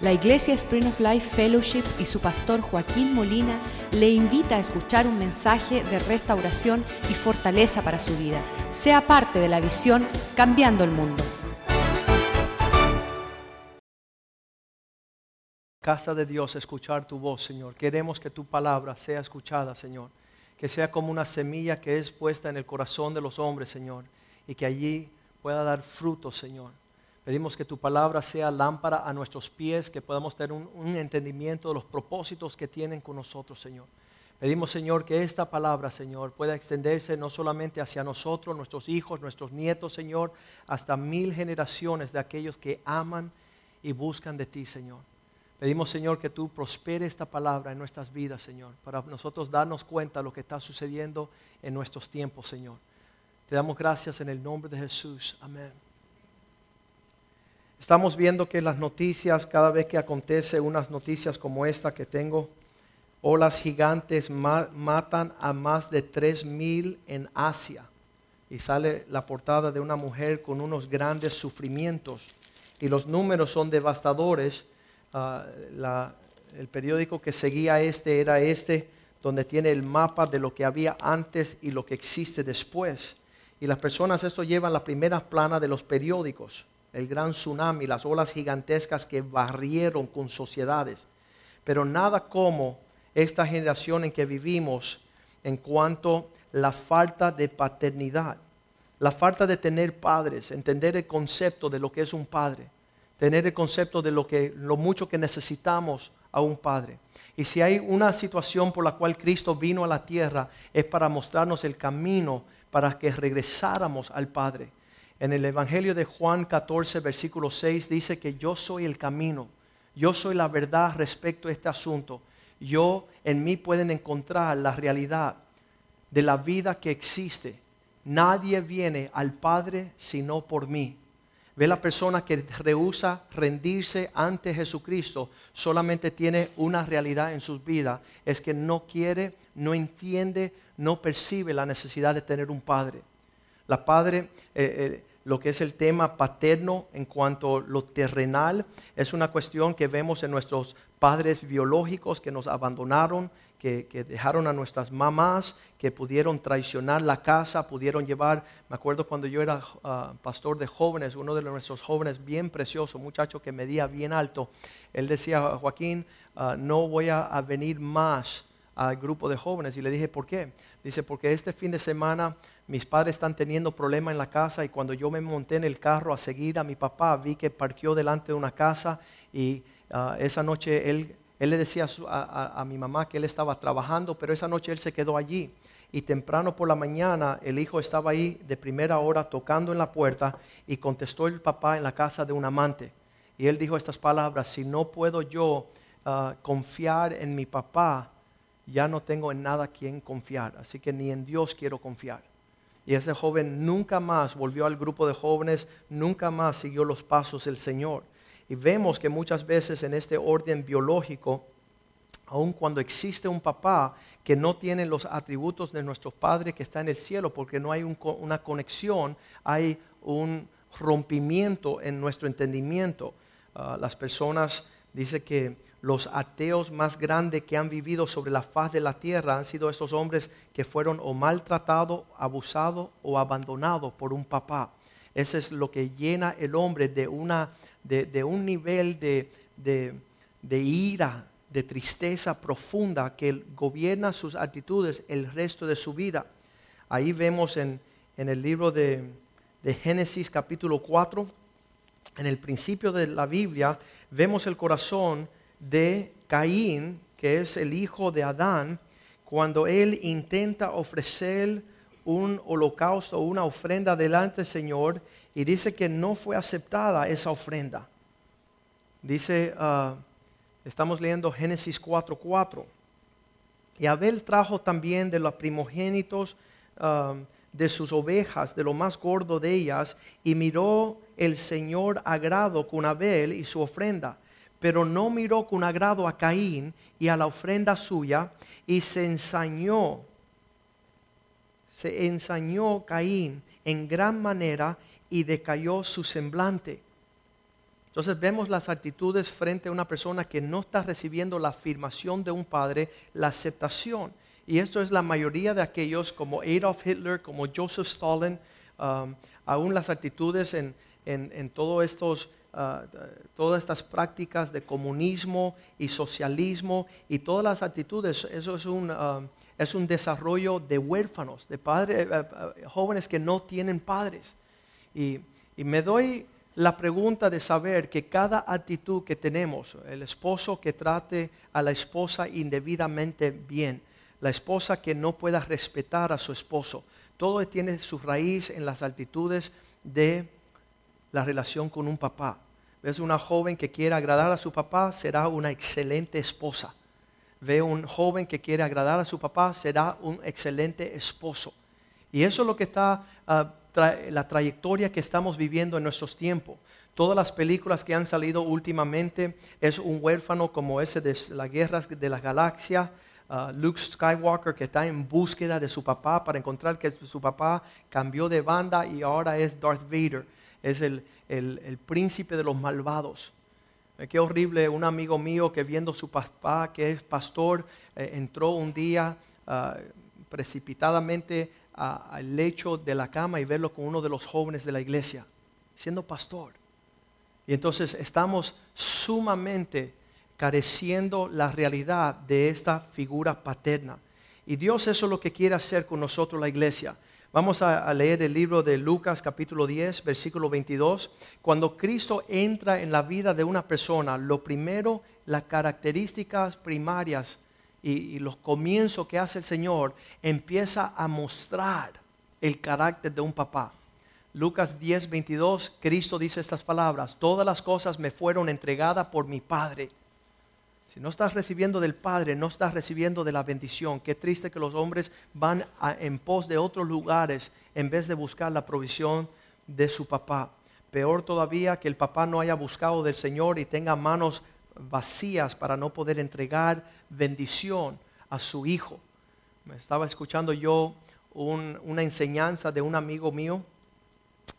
La Iglesia Spring of Life Fellowship y su pastor Joaquín Molina le invita a escuchar un mensaje de restauración y fortaleza para su vida. Sea parte de la visión Cambiando el Mundo. Casa de Dios, escuchar tu voz, Señor. Queremos que tu palabra sea escuchada, Señor. Que sea como una semilla que es puesta en el corazón de los hombres, Señor. Y que allí pueda dar fruto, Señor. Pedimos que tu palabra sea lámpara a nuestros pies, que podamos tener un, entendimiento de los propósitos que tienen con nosotros, Señor. Pedimos, Señor, que esta palabra, Señor, pueda extenderse no solamente hacia nosotros, nuestros hijos, nuestros nietos, Señor, hasta mil generaciones de aquellos que aman y buscan de ti, Señor. Pedimos, Señor, que tú prospere esta palabra en nuestras vidas, Señor, para nosotros darnos cuenta de lo que está sucediendo en nuestros tiempos, Señor. Te damos gracias en el nombre de Jesús. Amén. Estamos viendo que las noticias, cada vez que acontece unas noticias como esta que tengo, olas gigantes matan a más de 3.000 en Asia. Y sale la portada de una mujer con unos grandes sufrimientos. Y los números son devastadores. Ah, el periódico que seguía este era este, donde tiene el mapa de lo que había antes y lo que existe después. Y las personas esto llevan la primera plana de los periódicos el gran tsunami, las olas gigantescas que barrieron con sociedades. Pero nada como esta generación en que vivimos en cuanto la falta de paternidad, la falta de tener padres, entender el concepto de lo que es un padre, tener el concepto de lo, que, lo mucho que necesitamos a un padre. Y si hay una situación por la cual Cristo vino a la tierra, es para mostrarnos el camino para que regresáramos al Padre. En el Evangelio de Juan 14, versículo 6 dice que yo soy el camino, yo soy la verdad respecto a este asunto. Yo en mí pueden encontrar la realidad de la vida que existe. Nadie viene al Padre sino por mí. Ve la persona que rehúsa rendirse ante Jesucristo, solamente tiene una realidad en sus vidas, es que no quiere, no entiende, no percibe la necesidad de tener un Padre. La Padre, eh, eh, lo que es el tema paterno en cuanto a lo terrenal, es una cuestión que vemos en nuestros padres biológicos que nos abandonaron, que, dejaron a nuestras mamás, que pudieron traicionar la casa, pudieron llevar, me acuerdo cuando yo era ah, pastor de jóvenes, uno de nuestros jóvenes bien precioso, muchacho que medía bien alto, él decía, Joaquín, ah, no voy a, a venir más al grupo de jóvenes. Y le dije, ¿por qué? Dice, porque este fin de semana mis padres están teniendo problemas en la casa y cuando yo me monté en el carro a seguir a mi papá, vi que parqueó delante de una casa y ah, esa noche él, le decía a, mi mamá que él estaba trabajando, pero esa noche él se quedó allí. Y temprano por la mañana el hijo estaba ahí de primera hora tocando en la puerta y contestó el papá en la casa de un amante. Y él dijo estas palabras, si no puedo yo ah, confiar en mi papá, ya no tengo en nada quien confiar, así que ni en Dios quiero confiar. Y ese joven nunca más volvió al grupo de jóvenes, nunca más siguió los pasos del Señor. Y vemos que muchas veces en este orden biológico, aun cuando existe un papá que no tiene los atributos de nuestro Padre que está en el cielo, porque no hay una conexión, hay un rompimiento en nuestro entendimiento. Ah, las personas, dice que los ateos más grandes que han vivido sobre la faz de la tierra han sido esos hombres que fueron o maltratados, abusados o abandonados por un papá. Eso es lo que llena el hombre de, una, de, un nivel de, de, ira, de tristeza profunda que gobierna sus actitudes el resto de su vida. Ahí vemos en, en el libro de, de Génesis capítulo 4, en el principio de la Biblia, vemos el corazón de Caín, que es el hijo de Adán, cuando él intenta ofrecer un holocausto una ofrenda delante del Señor y dice que no fue aceptada esa ofrenda. Dice, ah, estamos leyendo Génesis 4:4. Y Abel trajo también de los primogénitos ah, de sus ovejas, de lo más gordo de ellas, y miró el Señor agrado con Abel y su ofrenda pero no miró con agrado a Caín y a la ofrenda suya, y se ensañó, se ensañó Caín en gran manera y decayó su semblante. Entonces vemos las actitudes frente a una persona que no está recibiendo la afirmación de un padre, la aceptación. Y esto es la mayoría de aquellos como Adolf Hitler, como Joseph Stalin, um, aún las actitudes en, en, todo estos, uh, todas estas prácticas de comunismo y socialismo y todas las actitudes, eso es un, um, es un desarrollo de huérfanos, de padres, uh, uh, jóvenes que no tienen padres. Y, y me doy la pregunta de saber que cada actitud que tenemos, el esposo que trate a la esposa indebidamente bien, la esposa que no pueda respetar a su esposo. Todo tiene su raíz en las actitudes de la relación con un papá. Ves una joven que quiere agradar a su papá, será una excelente esposa. Ve un joven que quiere agradar a su papá, será un excelente esposo. Y eso es lo que está, ah, la trayectoria que estamos viviendo en nuestros tiempos. Todas las películas que han salido últimamente es un huérfano como ese de las guerras de la galaxia, Uh, Luke Skywalker que está en búsqueda de su papá para encontrar que su papá cambió de banda y ahora es Darth Vader, es el, príncipe de los malvados. Eh, qué horrible, un amigo mío que viendo su papá, que es pastor, eh, entró un día uh, precipitadamente al lecho de la cama y verlo con uno de los jóvenes de la iglesia, siendo pastor. Y entonces estamos sumamente careciendo la realidad de esta figura paterna. Y Dios eso es lo que quiere hacer con nosotros la iglesia. Vamos a, leer el libro de Lucas capítulo 10, versículo 22. Cuando Cristo entra en la vida de una persona, lo primero, las características primarias y, y los comienzos que hace el Señor, empieza a mostrar el carácter de un papá. Lucas 10, 22, Cristo dice estas palabras, todas las cosas me fueron entregadas por mi Padre si no estás recibiendo del Padre, no estás recibiendo de la bendición. Qué triste que los hombres van en pos de otros lugares en vez de buscar la provisión de su papá. Peor todavía que el papá no haya buscado del Señor y tenga manos vacías para no poder entregar bendición a su hijo. Me estaba escuchando yo una enseñanza de un amigo mío.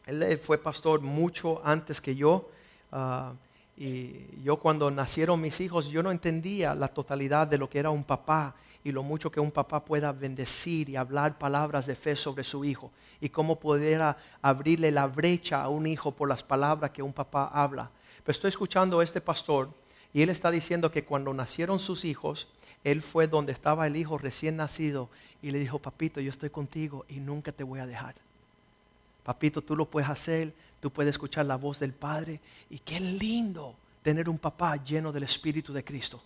Él fue pastor mucho antes que yo. Ah, y yo cuando nacieron mis hijos, yo no entendía la totalidad de lo que era un papá y lo mucho que un papá pueda bendecir y hablar palabras de fe sobre su hijo y cómo poder abrirle la brecha a un hijo por las palabras que un papá habla. Pero estoy escuchando a este pastor y él está diciendo que cuando nacieron sus hijos, él fue donde estaba el hijo recién nacido y le dijo, papito, yo estoy contigo y nunca te voy a dejar. Papito, tú lo puedes hacer, tú puedes escuchar la voz del Padre. Y qué lindo tener un papá lleno del Espíritu de Cristo.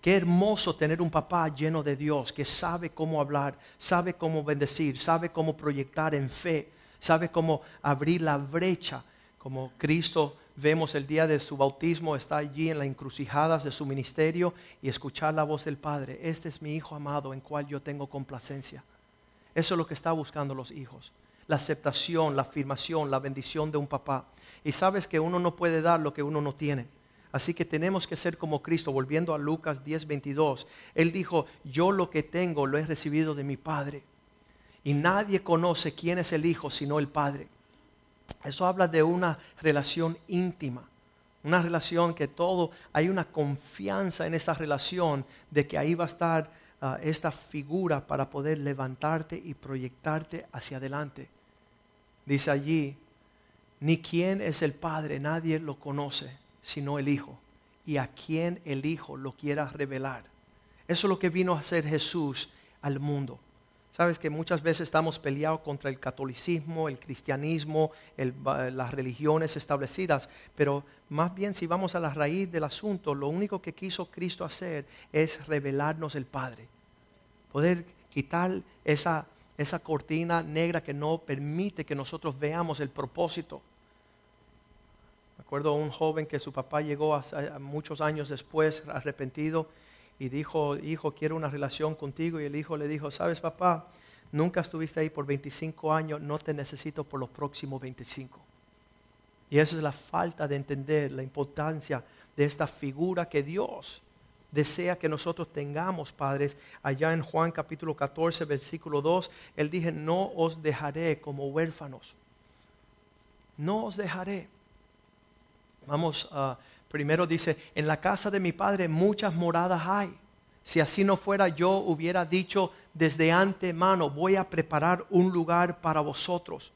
Qué hermoso tener un papá lleno de Dios que sabe cómo hablar, sabe cómo bendecir, sabe cómo proyectar en fe, sabe cómo abrir la brecha. Como Cristo vemos el día de su bautismo, está allí en las encrucijadas de su ministerio y escuchar la voz del Padre. Este es mi Hijo amado en cual yo tengo complacencia. Eso es lo que está buscando los hijos la aceptación, la afirmación, la bendición de un papá. Y sabes que uno no puede dar lo que uno no tiene. Así que tenemos que ser como Cristo, volviendo a Lucas 10, 22. Él dijo, yo lo que tengo lo he recibido de mi Padre. Y nadie conoce quién es el Hijo sino el Padre. Eso habla de una relación íntima, una relación que todo, hay una confianza en esa relación de que ahí va a estar esta figura para poder levantarte y proyectarte hacia adelante. Dice allí, ni quién es el Padre, nadie lo conoce, sino el Hijo, y a quien el Hijo lo quiera revelar. Eso es lo que vino a hacer Jesús al mundo. Sabes que muchas veces estamos peleados contra el catolicismo, el cristianismo, las religiones establecidas, pero más bien si vamos a la raíz del asunto, lo único que quiso Cristo hacer es revelarnos el Padre. Poder quitar esa, esa cortina negra que no permite que nosotros veamos el propósito. Me acuerdo un joven que su papá llegó muchos años después arrepentido y dijo, hijo, quiero una relación contigo. Y el hijo le dijo, sabes papá, nunca estuviste ahí por 25 años, no te necesito por los próximos 25. Y esa es la falta de entender la importancia de esta figura que Dios desea que nosotros tengamos, padres. Allá en Juan capítulo 14, versículo 2, Él dije, no os dejaré como huérfanos. No os dejaré. Vamos, uh, primero dice, en la casa de mi padre muchas moradas hay. Si así no fuera, yo hubiera dicho desde antemano, voy a preparar un lugar para vosotros.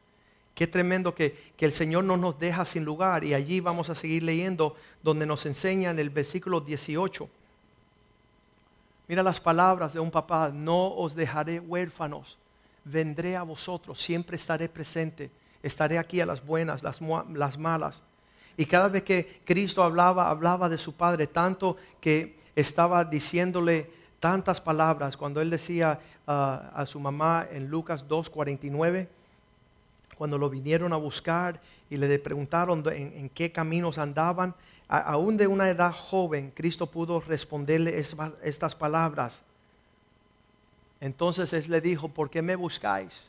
Qué tremendo que, que, el Señor no nos deja sin lugar. Y allí vamos a seguir leyendo donde nos enseña en el versículo 18. Mira las palabras de un papá, no os dejaré huérfanos, vendré a vosotros, siempre estaré presente, estaré aquí a las buenas, las, las malas. Y cada vez que Cristo hablaba, hablaba de su Padre, tanto que estaba diciéndole tantas palabras cuando él decía ah, a su mamá en Lucas 2.49, cuando lo vinieron a buscar y le preguntaron en, qué caminos andaban, aún de una edad joven, Cristo pudo responderle estas palabras. Entonces él le dijo, ¿por qué me buscáis?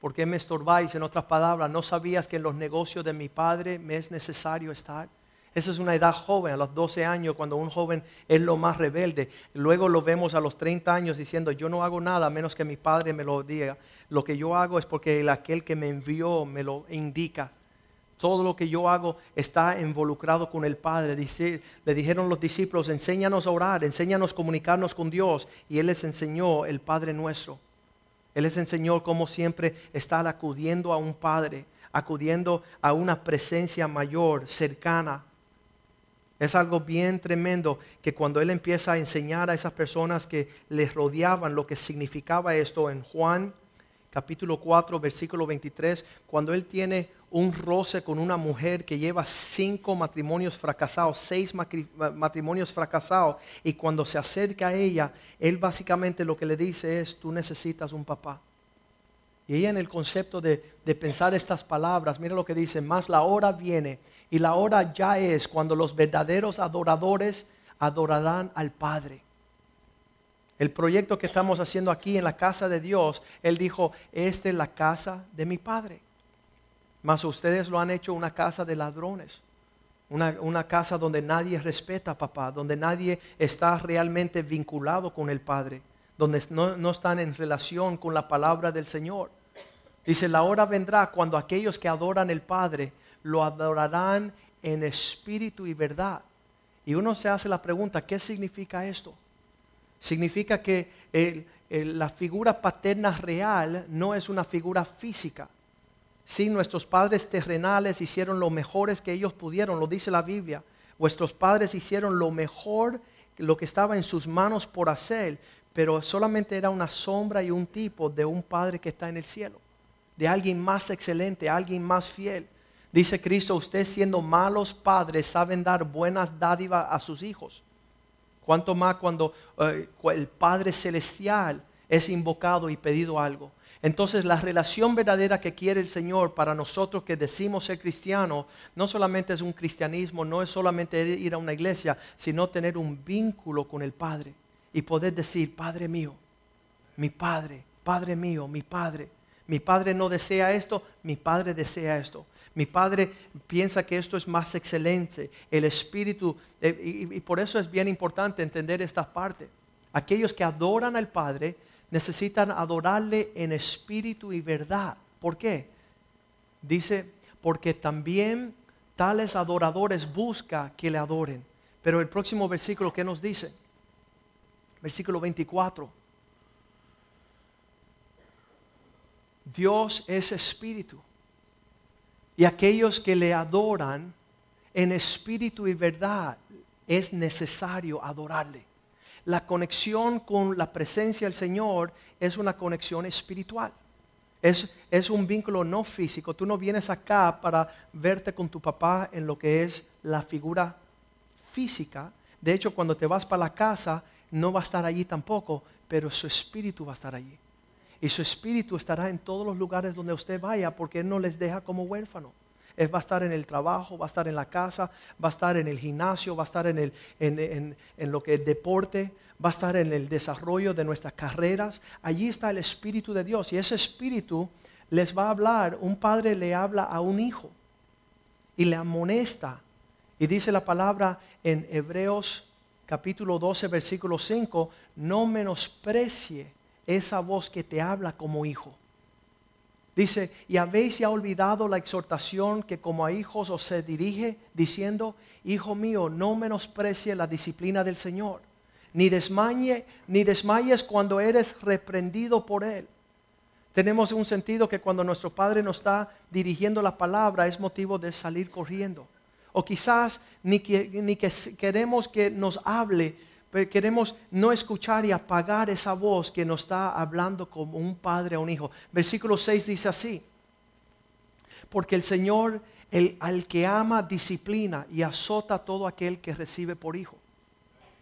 ¿Por qué me estorbáis? En otras palabras, ¿no sabías que en los negocios de mi padre me es necesario estar? Esa es una edad joven, a los 12 años, cuando un joven es lo más rebelde. Luego lo vemos a los 30 años diciendo, yo no hago nada menos que mi padre me lo diga. Lo que yo hago es porque el, aquel que me envió me lo indica. Todo lo que yo hago está involucrado con el Padre. Dice, le dijeron los discípulos, enséñanos a orar, enséñanos a comunicarnos con Dios. Y Él les enseñó el Padre nuestro. Él les enseñó cómo siempre estar acudiendo a un Padre, acudiendo a una presencia mayor, cercana. Es algo bien tremendo que cuando Él empieza a enseñar a esas personas que les rodeaban lo que significaba esto en Juan capítulo 4, versículo 23, cuando Él tiene un roce con una mujer que lleva cinco matrimonios fracasados, seis matrimonios fracasados, y cuando se acerca a ella, Él básicamente lo que le dice es, tú necesitas un papá. Y ella en el concepto de, de pensar estas palabras, mira lo que dice, más la hora viene y la hora ya es cuando los verdaderos adoradores adorarán al Padre. El proyecto que estamos haciendo aquí en la casa de Dios, Él dijo, esta es la casa de mi Padre. Mas ustedes lo han hecho una casa de ladrones. Una, una, casa donde nadie respeta a papá, donde nadie está realmente vinculado con el Padre, donde no, no, están en relación con la palabra del Señor. Dice, la hora vendrá cuando aquellos que adoran el Padre lo adorarán en espíritu y verdad. Y uno se hace la pregunta, ¿qué significa esto? Significa que la figura paterna real no es una figura física. Sí, nuestros padres terrenales hicieron lo mejores que ellos pudieron, lo dice la Biblia. Vuestros padres hicieron lo mejor, lo que estaba en sus manos por hacer, pero solamente era una sombra y un tipo de un padre que está en el cielo de alguien más excelente, alguien más fiel. Dice Cristo, ustedes siendo malos padres saben dar buenas dádivas a sus hijos. Cuanto más cuando eh, el Padre Celestial es invocado y pedido algo. Entonces la relación verdadera que quiere el Señor para nosotros que decimos ser cristianos, no solamente es un cristianismo, no es solamente ir a una iglesia, sino tener un vínculo con el Padre y poder decir, Padre mío, mi Padre, Padre mío, mi Padre. Mi padre no desea esto, mi padre desea esto. Mi padre piensa que esto es más excelente. El espíritu, eh, y, por eso es bien importante entender esta parte. Aquellos que adoran al Padre necesitan adorarle en espíritu y verdad. ¿Por qué? Dice, porque también tales adoradores busca que le adoren. Pero el próximo versículo, ¿qué nos dice? Versículo 24. Dios es espíritu. Y aquellos que le adoran en espíritu y verdad, es necesario adorarle. La conexión con la presencia del Señor es una conexión espiritual. Es, es, un vínculo no físico. Tú no vienes acá para verte con tu papá en lo que es la figura física. De hecho, cuando te vas para la casa, no va a estar allí tampoco, pero su espíritu va a estar allí. Y su espíritu estará en todos los lugares donde usted vaya porque Él no les deja como huérfano. Él va a estar en el trabajo, va a estar en la casa, va a estar en el gimnasio, va a estar en, el, en, en lo que es deporte, va a estar en el desarrollo de nuestras carreras. Allí está el Espíritu de Dios y ese Espíritu les va a hablar. Un padre le habla a un hijo y le amonesta. Y dice la palabra en Hebreos capítulo 12, versículo 5, no menosprecie esa voz que te habla como hijo. Dice, y habéis ya olvidado la exhortación que como a hijos os se dirige, diciendo, Hijo mío, no menosprecie la disciplina del Señor, ni desmaye, ni desmayes cuando eres reprendido por Él. Tenemos un sentido que cuando nuestro Padre nos está dirigiendo la palabra es motivo de salir corriendo. O quizás ni que, ni que queremos que nos hable, pero queremos no escuchar y apagar esa voz que nos está hablando como un padre a un hijo. Versículo 6 dice así, porque el Señor, el, al que ama, disciplina y azota a todo aquel que recibe por hijo.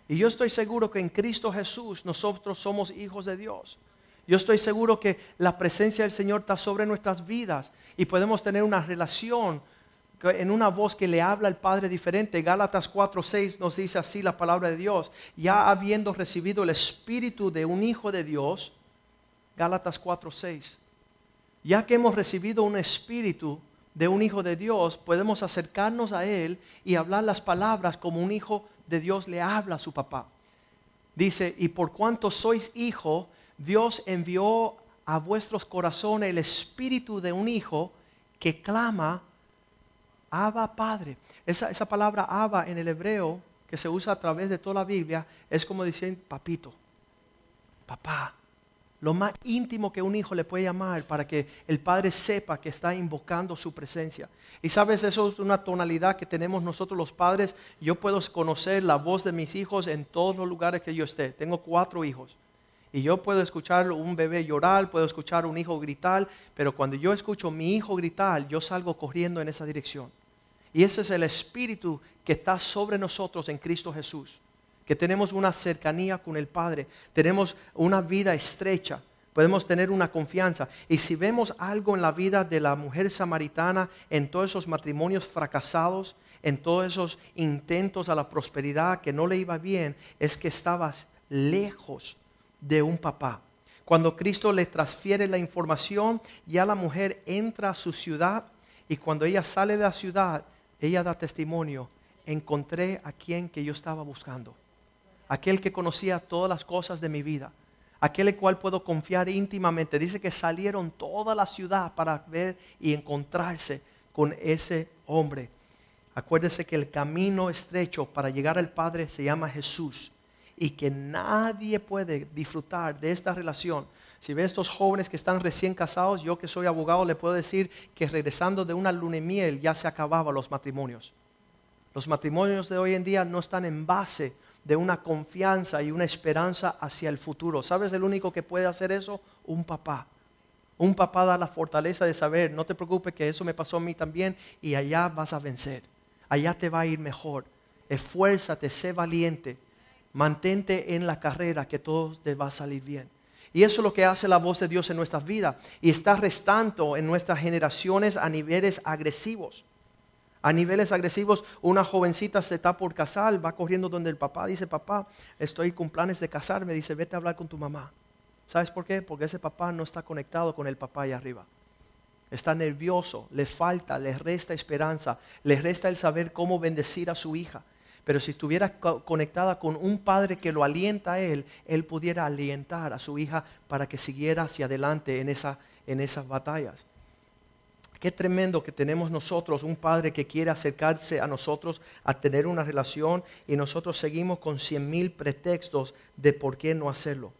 Y yo estoy seguro que en Cristo Jesús nosotros somos hijos de Dios. Yo estoy seguro que la presencia del Señor está sobre nuestras vidas y podemos tener una relación en una voz que le habla al Padre diferente. Gálatas 4:6 nos dice así la palabra de Dios. Ya habiendo recibido el espíritu de un hijo de Dios, Gálatas 4:6. Ya que hemos recibido un espíritu de un hijo de Dios, podemos acercarnos a Él y hablar las palabras como un hijo de Dios le habla a su papá. Dice, y por cuanto sois hijo, Dios envió a vuestros corazones el espíritu de un hijo que clama Abba Padre. Esa, esa palabra Abba en el hebreo, que se usa a través de toda la Biblia, es como decir papito, papá. Lo más íntimo que un hijo le puede llamar para que el padre sepa que está invocando su presencia. Y sabes, eso es una tonalidad que tenemos nosotros los padres. Yo puedo conocer la voz de mis hijos en todos los lugares que yo esté. Tengo cuatro hijos. Y yo puedo escuchar un bebé llorar, puedo escuchar un hijo gritar, pero cuando yo escucho a mi hijo gritar, yo salgo corriendo en esa dirección. Y ese es el espíritu que está sobre nosotros en Cristo Jesús. Que tenemos una cercanía con el Padre, tenemos una vida estrecha, podemos tener una confianza. Y si vemos algo en la vida de la mujer samaritana, en todos esos matrimonios fracasados, en todos esos intentos a la prosperidad que no le iba bien, es que estabas lejos de un papá. Cuando Cristo le transfiere la información, ya la mujer entra a su ciudad y cuando ella sale de la ciudad, ella da testimonio, encontré a quien que yo estaba buscando, aquel que conocía todas las cosas de mi vida, aquel el cual puedo confiar íntimamente. Dice que salieron toda la ciudad para ver y encontrarse con ese hombre. Acuérdese que el camino estrecho para llegar al Padre se llama Jesús y que nadie puede disfrutar de esta relación. Si ve estos jóvenes que están recién casados, yo que soy abogado le puedo decir que regresando de una luna miel ya se acababan los matrimonios. Los matrimonios de hoy en día no están en base de una confianza y una esperanza hacia el futuro. ¿Sabes el único que puede hacer eso? Un papá. Un papá da la fortaleza de saber, no te preocupes que eso me pasó a mí también y allá vas a vencer. Allá te va a ir mejor. Esfuérzate, sé valiente mantente en la carrera que todo te va a salir bien. Y eso es lo que hace la voz de Dios en nuestras vidas. Y está restando en nuestras generaciones a niveles agresivos. A niveles agresivos, una jovencita se está por casar, va corriendo donde el papá dice, papá, estoy con planes de casarme, dice, vete a hablar con tu mamá. ¿Sabes por qué? Porque ese papá no está conectado con el papá allá arriba. Está nervioso, le falta, le resta esperanza, le resta el saber cómo bendecir a su hija. Pero si estuviera conectada con un padre que lo alienta a él, él pudiera alientar a su hija para que siguiera hacia adelante en, esa, en esas batallas. Qué tremendo que tenemos nosotros un padre que quiere acercarse a nosotros a tener una relación y nosotros seguimos con cien mil pretextos de por qué no hacerlo.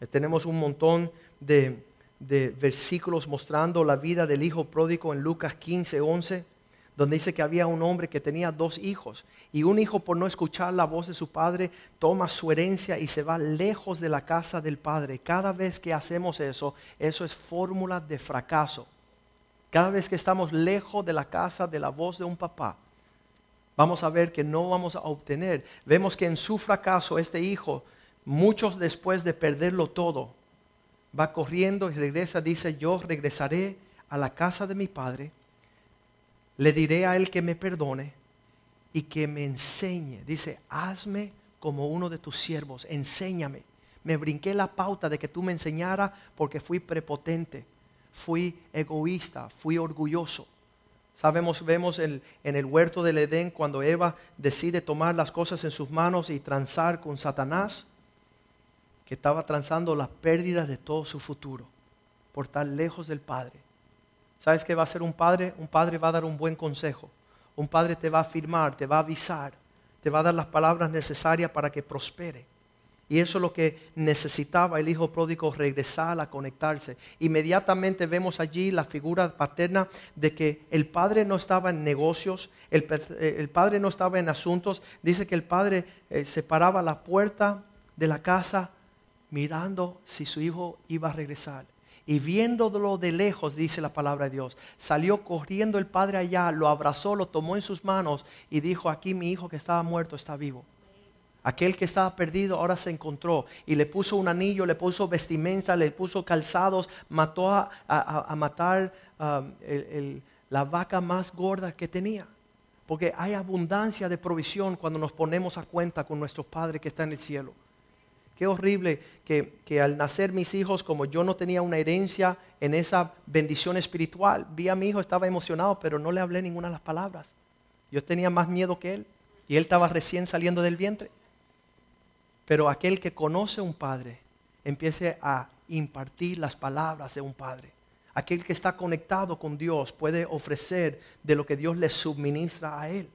Eh, tenemos un montón de, de versículos mostrando la vida del hijo pródigo en Lucas 15, 11 donde dice que había un hombre que tenía dos hijos y un hijo por no escuchar la voz de su padre toma su herencia y se va lejos de la casa del padre. Cada vez que hacemos eso, eso es fórmula de fracaso. Cada vez que estamos lejos de la casa de la voz de un papá, vamos a ver que no vamos a obtener. Vemos que en su fracaso este hijo, muchos después de perderlo todo, va corriendo y regresa, dice, yo regresaré a la casa de mi padre le diré a él que me perdone y que me enseñe. Dice, hazme como uno de tus siervos, enséñame. Me brinqué la pauta de que tú me enseñara porque fui prepotente, fui egoísta, fui orgulloso. Sabemos, vemos en el huerto del Edén cuando Eva decide tomar las cosas en sus manos y transar con Satanás, que estaba transando las pérdidas de todo su futuro. por estar lejos del Padre. ¿Sabes qué va a ser un padre? Un padre va a dar un buen consejo. Un padre te va a afirmar, te va a avisar, te va a dar las palabras necesarias para que prospere. Y eso es lo que necesitaba el hijo pródigo, regresar a conectarse. Inmediatamente vemos allí la figura paterna de que el padre no estaba en negocios, el, eh, padre no estaba en asuntos. Dice que el padre eh, se paraba la puerta de la casa mirando si su hijo iba a regresar. Y viéndolo de lejos, dice la palabra de Dios, salió corriendo el padre allá, lo abrazó, lo tomó en sus manos y dijo, aquí mi hijo que estaba muerto está vivo. Aquel que estaba perdido ahora se encontró y le puso un anillo, le puso vestimenta, le puso calzados, mató a, matar um, la vaca más gorda que tenía. Porque hay abundancia de provisión cuando nos ponemos a cuenta con nuestro Padre que está en el cielo. Qué horrible que, que, al nacer mis hijos, como yo no tenía una herencia en esa bendición espiritual, vi a mi hijo, estaba emocionado, pero no le hablé ninguna de las palabras. Yo tenía más miedo que él y él estaba recién saliendo del vientre. Pero aquel que conoce a un padre, empiece a impartir las palabras de un padre. Aquel que está conectado con Dios puede ofrecer de lo que Dios le suministra a él.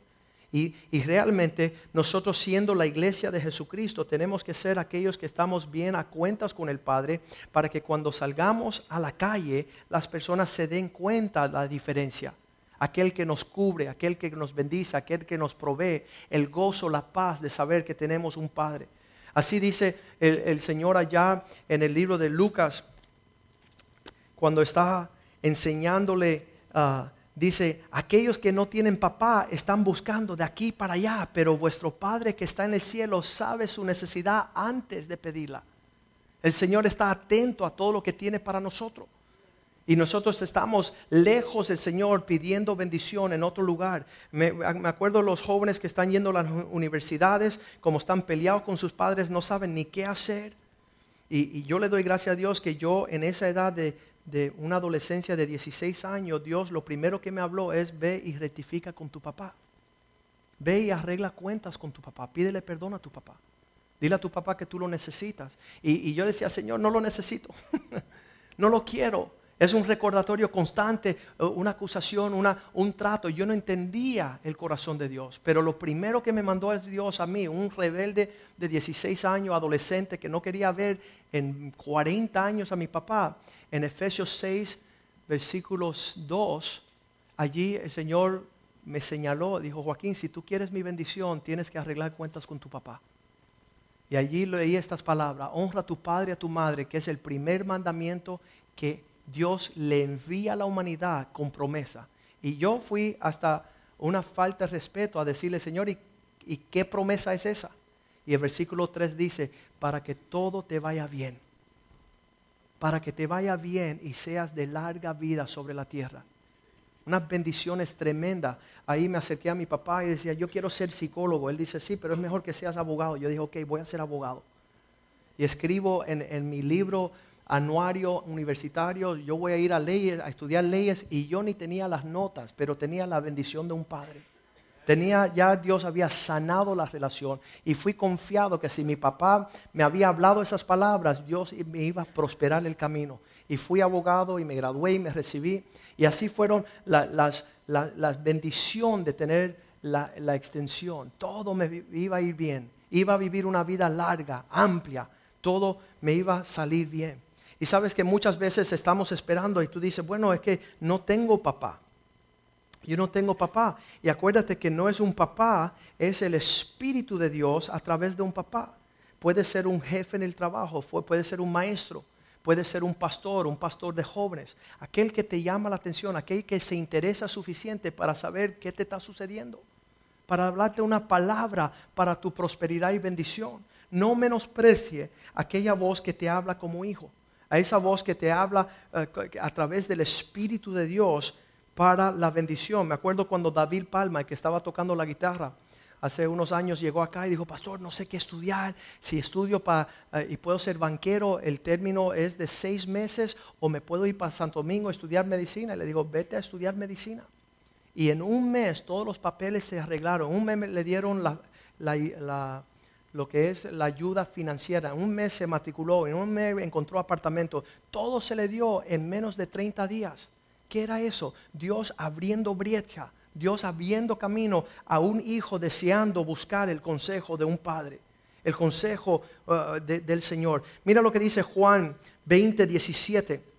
Y, realmente nosotros siendo la iglesia de Jesucristo tenemos que ser aquellos que estamos bien a cuentas con el Padre para que cuando salgamos a la calle las personas se den cuenta de la diferencia. Aquel que nos cubre, aquel que nos bendice, aquel que nos provee el gozo, la paz de saber que tenemos un Padre. Así dice el, Señor allá en el libro de Lucas, cuando está enseñándole a dice, aquellos que no tienen papá están buscando de aquí para allá, pero vuestro Padre que está en el cielo sabe su necesidad antes de pedirla. El Señor está atento a todo lo que tiene para nosotros. Y nosotros estamos lejos del Señor pidiendo bendición en otro lugar. Me, acuerdo los jóvenes que están yendo a las universidades, como están peleados con sus padres, no saben ni qué hacer. y yo le doy gracias a Dios que yo en esa edad de de una adolescencia de 16 años, Dios lo primero que me habló es ve y rectifica con tu papá. Ve y arregla cuentas con tu papá. Pídele perdón a tu papá. Dile a tu papá que tú lo necesitas. Y, y yo decía, Señor, no lo necesito. no lo quiero. Es un recordatorio constante, eh, una acusación, una, un trato. Yo no entendía el corazón de Dios, pero lo primero que me mandó es Dios a mí, un rebelde de 16 años, adolescente, que no quería ver en 40 años a mi papá. En Efesios 6, versículos 2, allí el Señor me señaló, dijo, Joaquín, si tú quieres mi bendición, tienes que arreglar cuentas con tu papá. Y allí leí estas palabras, honra a tu padre y a tu madre, que es el primer mandamiento que Dios le envía a la humanidad con promesa. Y yo fui hasta una falta de respeto a decirle, Señor, ¿y, qué promesa es esa? Y el versículo 3 dice, para que todo te vaya bien. Para que te vaya bien y seas de larga vida sobre la tierra. Unas bendiciones tremendas. Ahí me acerqué a mi papá y decía, yo quiero ser psicólogo. Él dice, sí, pero es mejor que seas abogado. Yo dije, ok, voy a ser abogado. Y escribo en, en mi libro anuario universitario, yo voy a ir a leyes, a estudiar leyes y yo ni tenía las notas, pero tenía la bendición de un padre. Tenía, ya Dios había sanado la relación y fui confiado que si mi papá me había hablado esas palabras, Dios me iba a prosperar el camino. Y fui abogado y me gradué y me recibí. Y así fueron las, la, bendición de tener la, la extensión. Todo me iba a ir bien. Iba a vivir una vida larga, amplia. Todo me iba a salir bien. Y sabes que muchas veces estamos esperando y tú dices, bueno, es que no tengo papá. Yo no tengo papá. Y acuérdate que no es un papá, es el Espíritu de Dios a través de un papá. Puede ser un jefe en el trabajo, puede ser un maestro, puede ser un pastor, un pastor de jóvenes. Aquel que te llama la atención, aquel que se interesa suficiente para saber qué te está sucediendo. Para hablarte una palabra para tu prosperidad y bendición. No menosprecie aquella voz que te habla como hijo a esa voz que te habla eh, a través del Espíritu de Dios para la bendición. Me acuerdo cuando David Palma, que estaba tocando la guitarra, hace unos años llegó acá y dijo, pastor, no sé qué estudiar, si estudio para, eh, y puedo ser banquero, el término es de seis meses, o me puedo ir para Santo Domingo a estudiar medicina. Y le digo, vete a estudiar medicina. Y en un mes todos los papeles se arreglaron. Un mes le dieron la lo que es la ayuda financiera. En un mes se matriculó, en un mes encontró apartamento. Todo se le dio en menos de 30 días. ¿Qué era eso? Dios abriendo brecha, Dios abriendo camino a un hijo deseando buscar el consejo de un padre, el consejo uh, del Señor. Mira lo que dice Juan 20, 17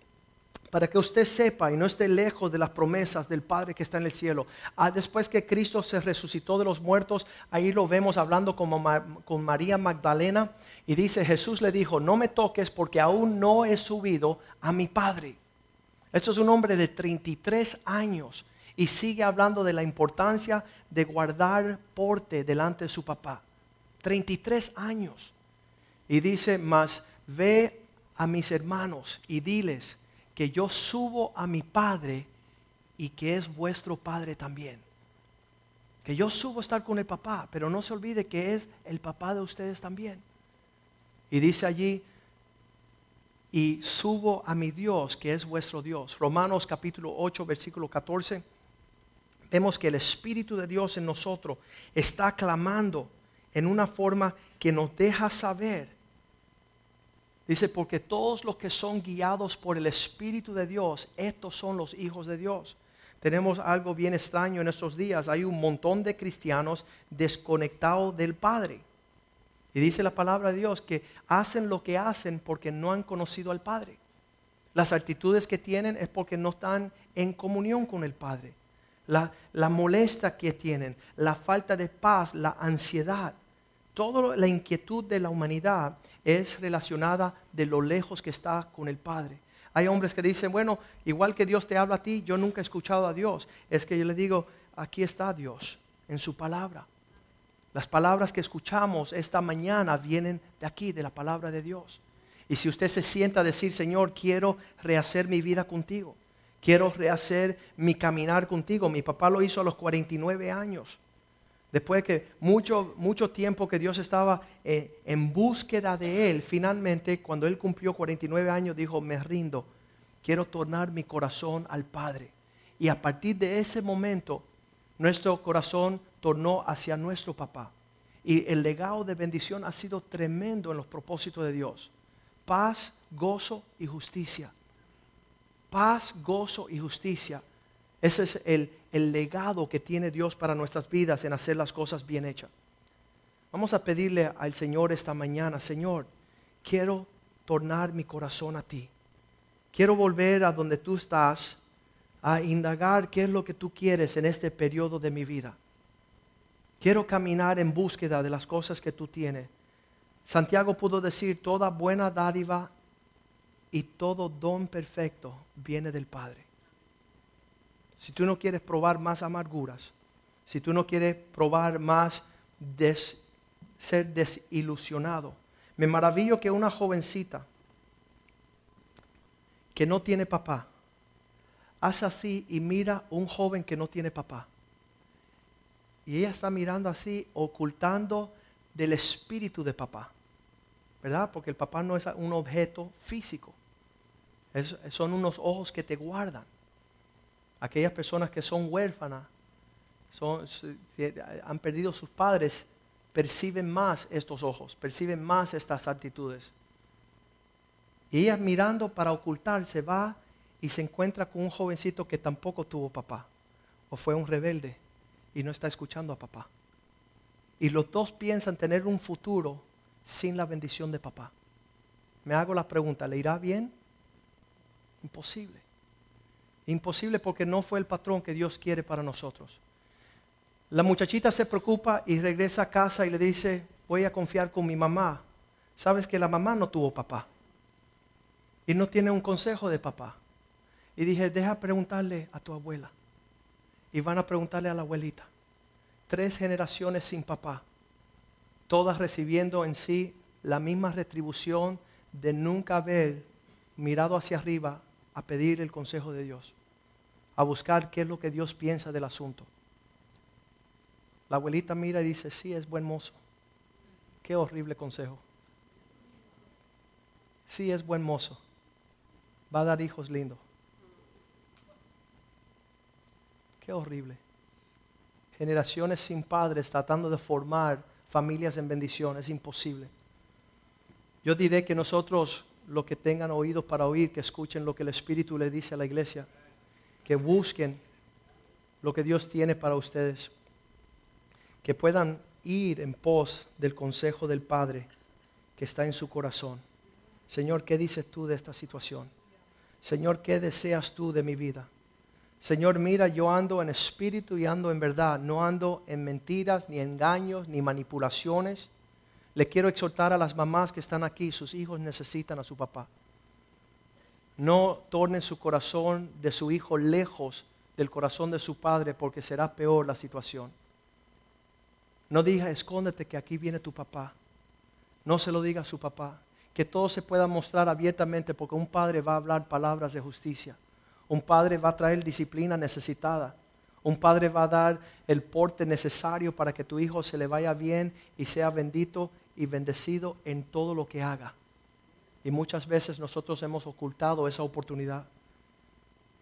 para que usted sepa y no esté lejos de las promesas del Padre que está en el cielo. Ah, después que Cristo se resucitó de los muertos, ahí lo vemos hablando con María Magdalena y dice, Jesús le dijo, no me toques porque aún no he subido a mi Padre. Esto es un hombre de 33 años y sigue hablando de la importancia de guardar porte delante de su papá. 33 años. Y dice, más ve a mis hermanos y diles, que yo subo a mi Padre y que es vuestro Padre también. Que yo subo a estar con el papá, pero no se olvide que es el papá de ustedes también. Y dice allí, y subo a mi Dios, que es vuestro Dios. Romanos capítulo 8, versículo 14. Vemos que el Espíritu de Dios en nosotros está clamando en una forma que nos deja saber Dice, porque todos los que son guiados por el Espíritu de Dios, estos son los hijos de Dios. Tenemos algo bien extraño en estos días. Hay un montón de cristianos desconectados del Padre. Y dice la palabra de Dios que hacen lo que hacen porque no han conocido al Padre. Las actitudes que tienen es porque no están en comunión con el Padre. La, la molesta que tienen, la falta de paz, la ansiedad toda la inquietud de la humanidad es relacionada de lo lejos que está con el Padre. Hay hombres que dicen, bueno, igual que Dios te habla a ti, yo nunca he escuchado a Dios. Es que yo le digo, aquí está Dios, en su palabra. Las palabras que escuchamos esta mañana vienen de aquí, de la palabra de Dios. Y si usted se sienta a decir, Señor, quiero rehacer mi vida contigo, quiero rehacer mi caminar contigo. Mi papá lo hizo a los 49 años. Después que mucho, mucho tiempo que Dios estaba eh, en búsqueda de Él, finalmente cuando Él cumplió 49 años dijo, me rindo, quiero tornar mi corazón al Padre. Y a partir de ese momento, nuestro corazón tornó hacia nuestro papá. Y el legado de bendición ha sido tremendo en los propósitos de Dios. Paz, gozo y justicia. Paz, gozo y justicia. Ese es el, el legado que tiene Dios para nuestras vidas en hacer las cosas bien hechas. Vamos a pedirle al Señor esta mañana, Señor, quiero tornar mi corazón a ti. Quiero volver a donde tú estás a indagar qué es lo que tú quieres en este periodo de mi vida. Quiero caminar en búsqueda de las cosas que tú tienes. Santiago pudo decir, toda buena dádiva y todo don perfecto viene del Padre si tú no quieres probar más amarguras, si tú no quieres probar más ser desilusionado, me maravillo que una jovencita que no tiene papá, hace así y mira un joven que no tiene papá. Y ella está mirando así, ocultando del espíritu de papá. ¿Verdad? Porque el papá no es un objeto físico. son unos ojos que te guardan aquellas personas que son huérfanas, han perdido sus padres, perciben más estos ojos, perciben más estas actitudes. Y ella mirando para ocultarse va y se encuentra con un jovencito que tampoco tuvo papá o fue un rebelde y no está escuchando a papá. Y los dos piensan tener un futuro sin la bendición de papá. Me hago la pregunta, ¿le irá bien? Imposible. Imposible porque no fue el patrón que Dios quiere para nosotros. La muchachita se preocupa y regresa a casa y le dice, voy a confiar con mi mamá. Sabes que la mamá no tuvo papá. Y no tiene un consejo de papá. Y dije, deja preguntarle a tu abuela. Y van a preguntarle a la abuelita. Tres generaciones sin papá. Todas recibiendo en sí la misma retribución de nunca haber mirado hacia arriba a pedir el consejo de Dios a buscar qué es lo que Dios piensa del asunto. La abuelita mira y dice, sí, es buen mozo. Qué horrible consejo. Sí, es buen mozo. Va a dar hijos lindos. Qué horrible. Generaciones sin padres tratando de formar familias en bendición, es imposible. Yo diré que nosotros, los que tengan oídos para oír, que escuchen lo que el Espíritu le dice a la iglesia, que busquen lo que Dios tiene para ustedes, que puedan ir en pos del consejo del Padre que está en su corazón. Señor, ¿qué dices tú de esta situación? Señor, ¿qué deseas tú de mi vida? Señor, mira, yo ando en espíritu y ando en verdad, no ando en mentiras, ni engaños, ni manipulaciones. Le quiero exhortar a las mamás que están aquí, sus hijos necesitan a su papá. No tornen su corazón de su hijo lejos del corazón de su padre porque será peor la situación. No diga, escóndete que aquí viene tu papá. No se lo diga a su papá. Que todo se pueda mostrar abiertamente porque un padre va a hablar palabras de justicia. Un padre va a traer disciplina necesitada. Un padre va a dar el porte necesario para que tu hijo se le vaya bien y sea bendito y bendecido en todo lo que haga. Y muchas veces nosotros hemos ocultado esa oportunidad.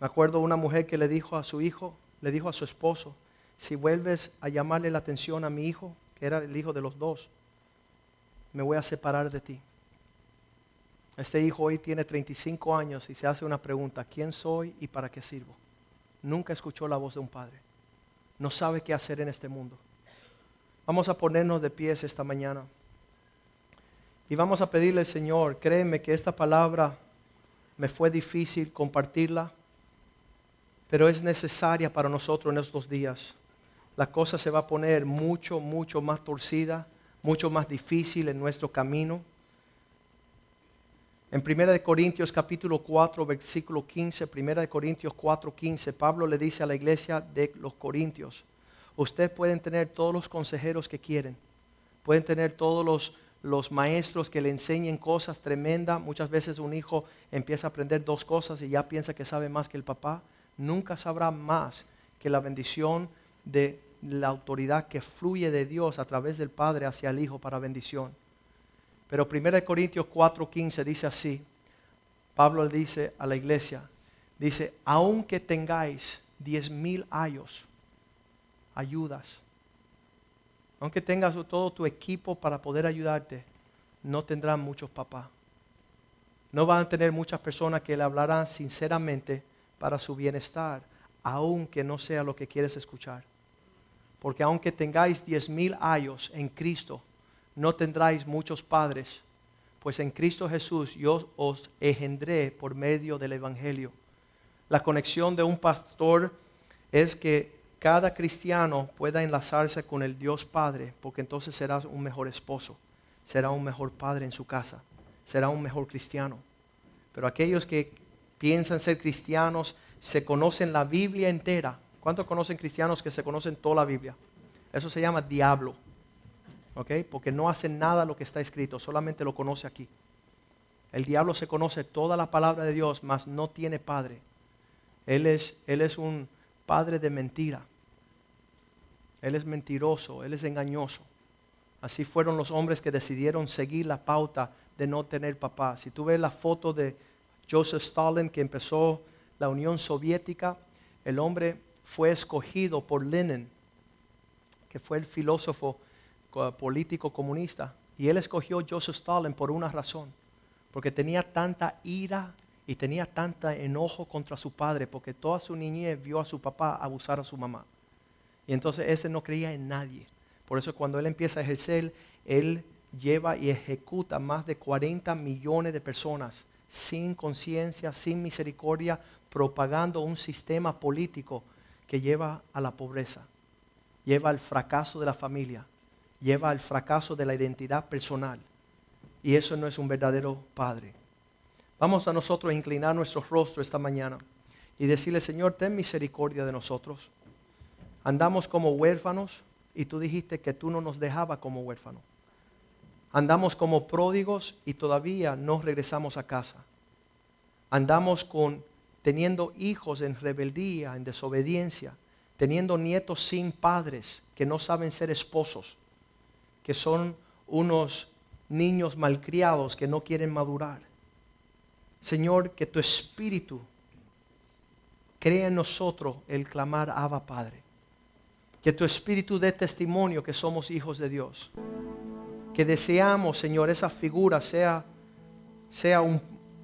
Me acuerdo una mujer que le dijo a su hijo, le dijo a su esposo, si vuelves a llamarle la atención a mi hijo, que era el hijo de los dos, me voy a separar de ti. Este hijo hoy tiene 35 años y se hace una pregunta, ¿quién soy y para qué sirvo? Nunca escuchó la voz de un padre. No sabe qué hacer en este mundo. Vamos a ponernos de pies esta mañana. Y vamos a pedirle al Señor, créeme que esta palabra me fue difícil compartirla, pero es necesaria para nosotros en estos días. La cosa se va a poner mucho, mucho más torcida, mucho más difícil en nuestro camino. En 1 Corintios capítulo 4, versículo 15, 1 Corintios 4, 15, Pablo le dice a la iglesia de los Corintios, ustedes pueden tener todos los consejeros que quieren, pueden tener todos los, los maestros que le enseñen cosas tremendas. Muchas veces un hijo empieza a aprender dos cosas y ya piensa que sabe más que el papá. Nunca sabrá más que la bendición de la autoridad que fluye de Dios a través del Padre hacia el Hijo para bendición. Pero 1 Corintios 4:15 dice así, Pablo dice a la iglesia, dice, aunque tengáis diez mil ayos, ayudas, aunque tengas todo tu equipo para poder ayudarte, no tendrán muchos papás. No van a tener muchas personas que le hablarán sinceramente para su bienestar, aunque no sea lo que quieres escuchar. Porque aunque tengáis diez mil años en Cristo, no tendráis muchos padres, pues en Cristo Jesús yo os engendré por medio del Evangelio. La conexión de un pastor es que cada cristiano pueda enlazarse con el Dios Padre, porque entonces será un mejor esposo, será un mejor padre en su casa, será un mejor cristiano. Pero aquellos que piensan ser cristianos, se conocen la Biblia entera. ¿Cuántos conocen cristianos que se conocen toda la Biblia? Eso se llama diablo. Porque no hace nada lo que está escrito, solamente lo conoce aquí. El diablo se conoce toda la palabra de Dios, mas no tiene padre. Él es, él es un padre de mentira. Él es mentiroso, él es engañoso. Así fueron los hombres que decidieron seguir la pauta de no tener papá. Si tú ves la foto de Joseph Stalin que empezó la Unión Soviética, el hombre fue escogido por Lenin, que fue el filósofo político comunista. Y él escogió Joseph Stalin por una razón, porque tenía tanta ira y tenía tanta enojo contra su padre, porque toda su niñez vio a su papá abusar a su mamá. Y entonces ese no creía en nadie. Por eso cuando él empieza a ejercer, él lleva y ejecuta más de 40 millones de personas sin conciencia, sin misericordia, propagando un sistema político que lleva a la pobreza, lleva al fracaso de la familia, lleva al fracaso de la identidad personal. Y eso no es un verdadero Padre. Vamos a nosotros a inclinar nuestro rostro esta mañana y decirle, Señor, ten misericordia de nosotros. Andamos como huérfanos y tú dijiste que tú no nos dejabas como huérfanos. Andamos como pródigos y todavía no regresamos a casa. Andamos con teniendo hijos en rebeldía, en desobediencia, teniendo nietos sin padres que no saben ser esposos que son unos niños malcriados que no quieren madurar. Señor, que tu espíritu crea en nosotros el clamar Abba Padre. Que tu espíritu dé testimonio que somos hijos de Dios. Que deseamos, Señor, esa figura sea, sea un,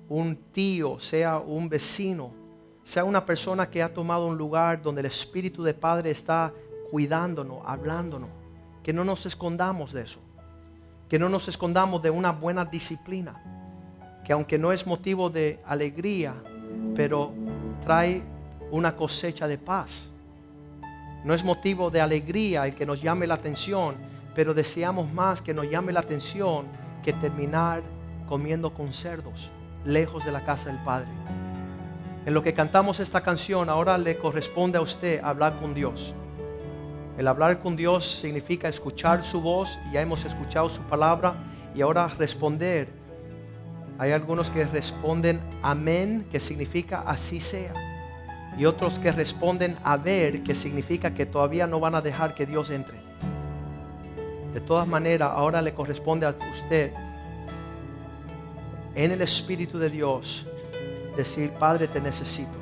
un tío, sea un vecino, sea una persona que ha tomado un lugar donde el Espíritu de Padre está cuidándonos, hablándonos. Que no nos escondamos de eso. Que no nos escondamos de una buena disciplina. Que aunque no es motivo de alegría, pero trae una cosecha de paz. No es motivo de alegría el que nos llame la atención, pero deseamos más que nos llame la atención que terminar comiendo con cerdos, lejos de la casa del Padre. En lo que cantamos esta canción, ahora le corresponde a usted hablar con Dios. El hablar con Dios significa escuchar su voz, ya hemos escuchado su palabra, y ahora responder. Hay algunos que responden amén, que significa así sea. Y otros que responden a ver, que significa que todavía no van a dejar que Dios entre. De todas maneras, ahora le corresponde a usted, en el Espíritu de Dios, decir, Padre, te necesito.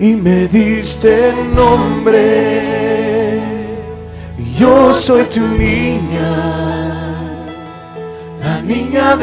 Y me diste nombre. Yo soy tu niña, la niña de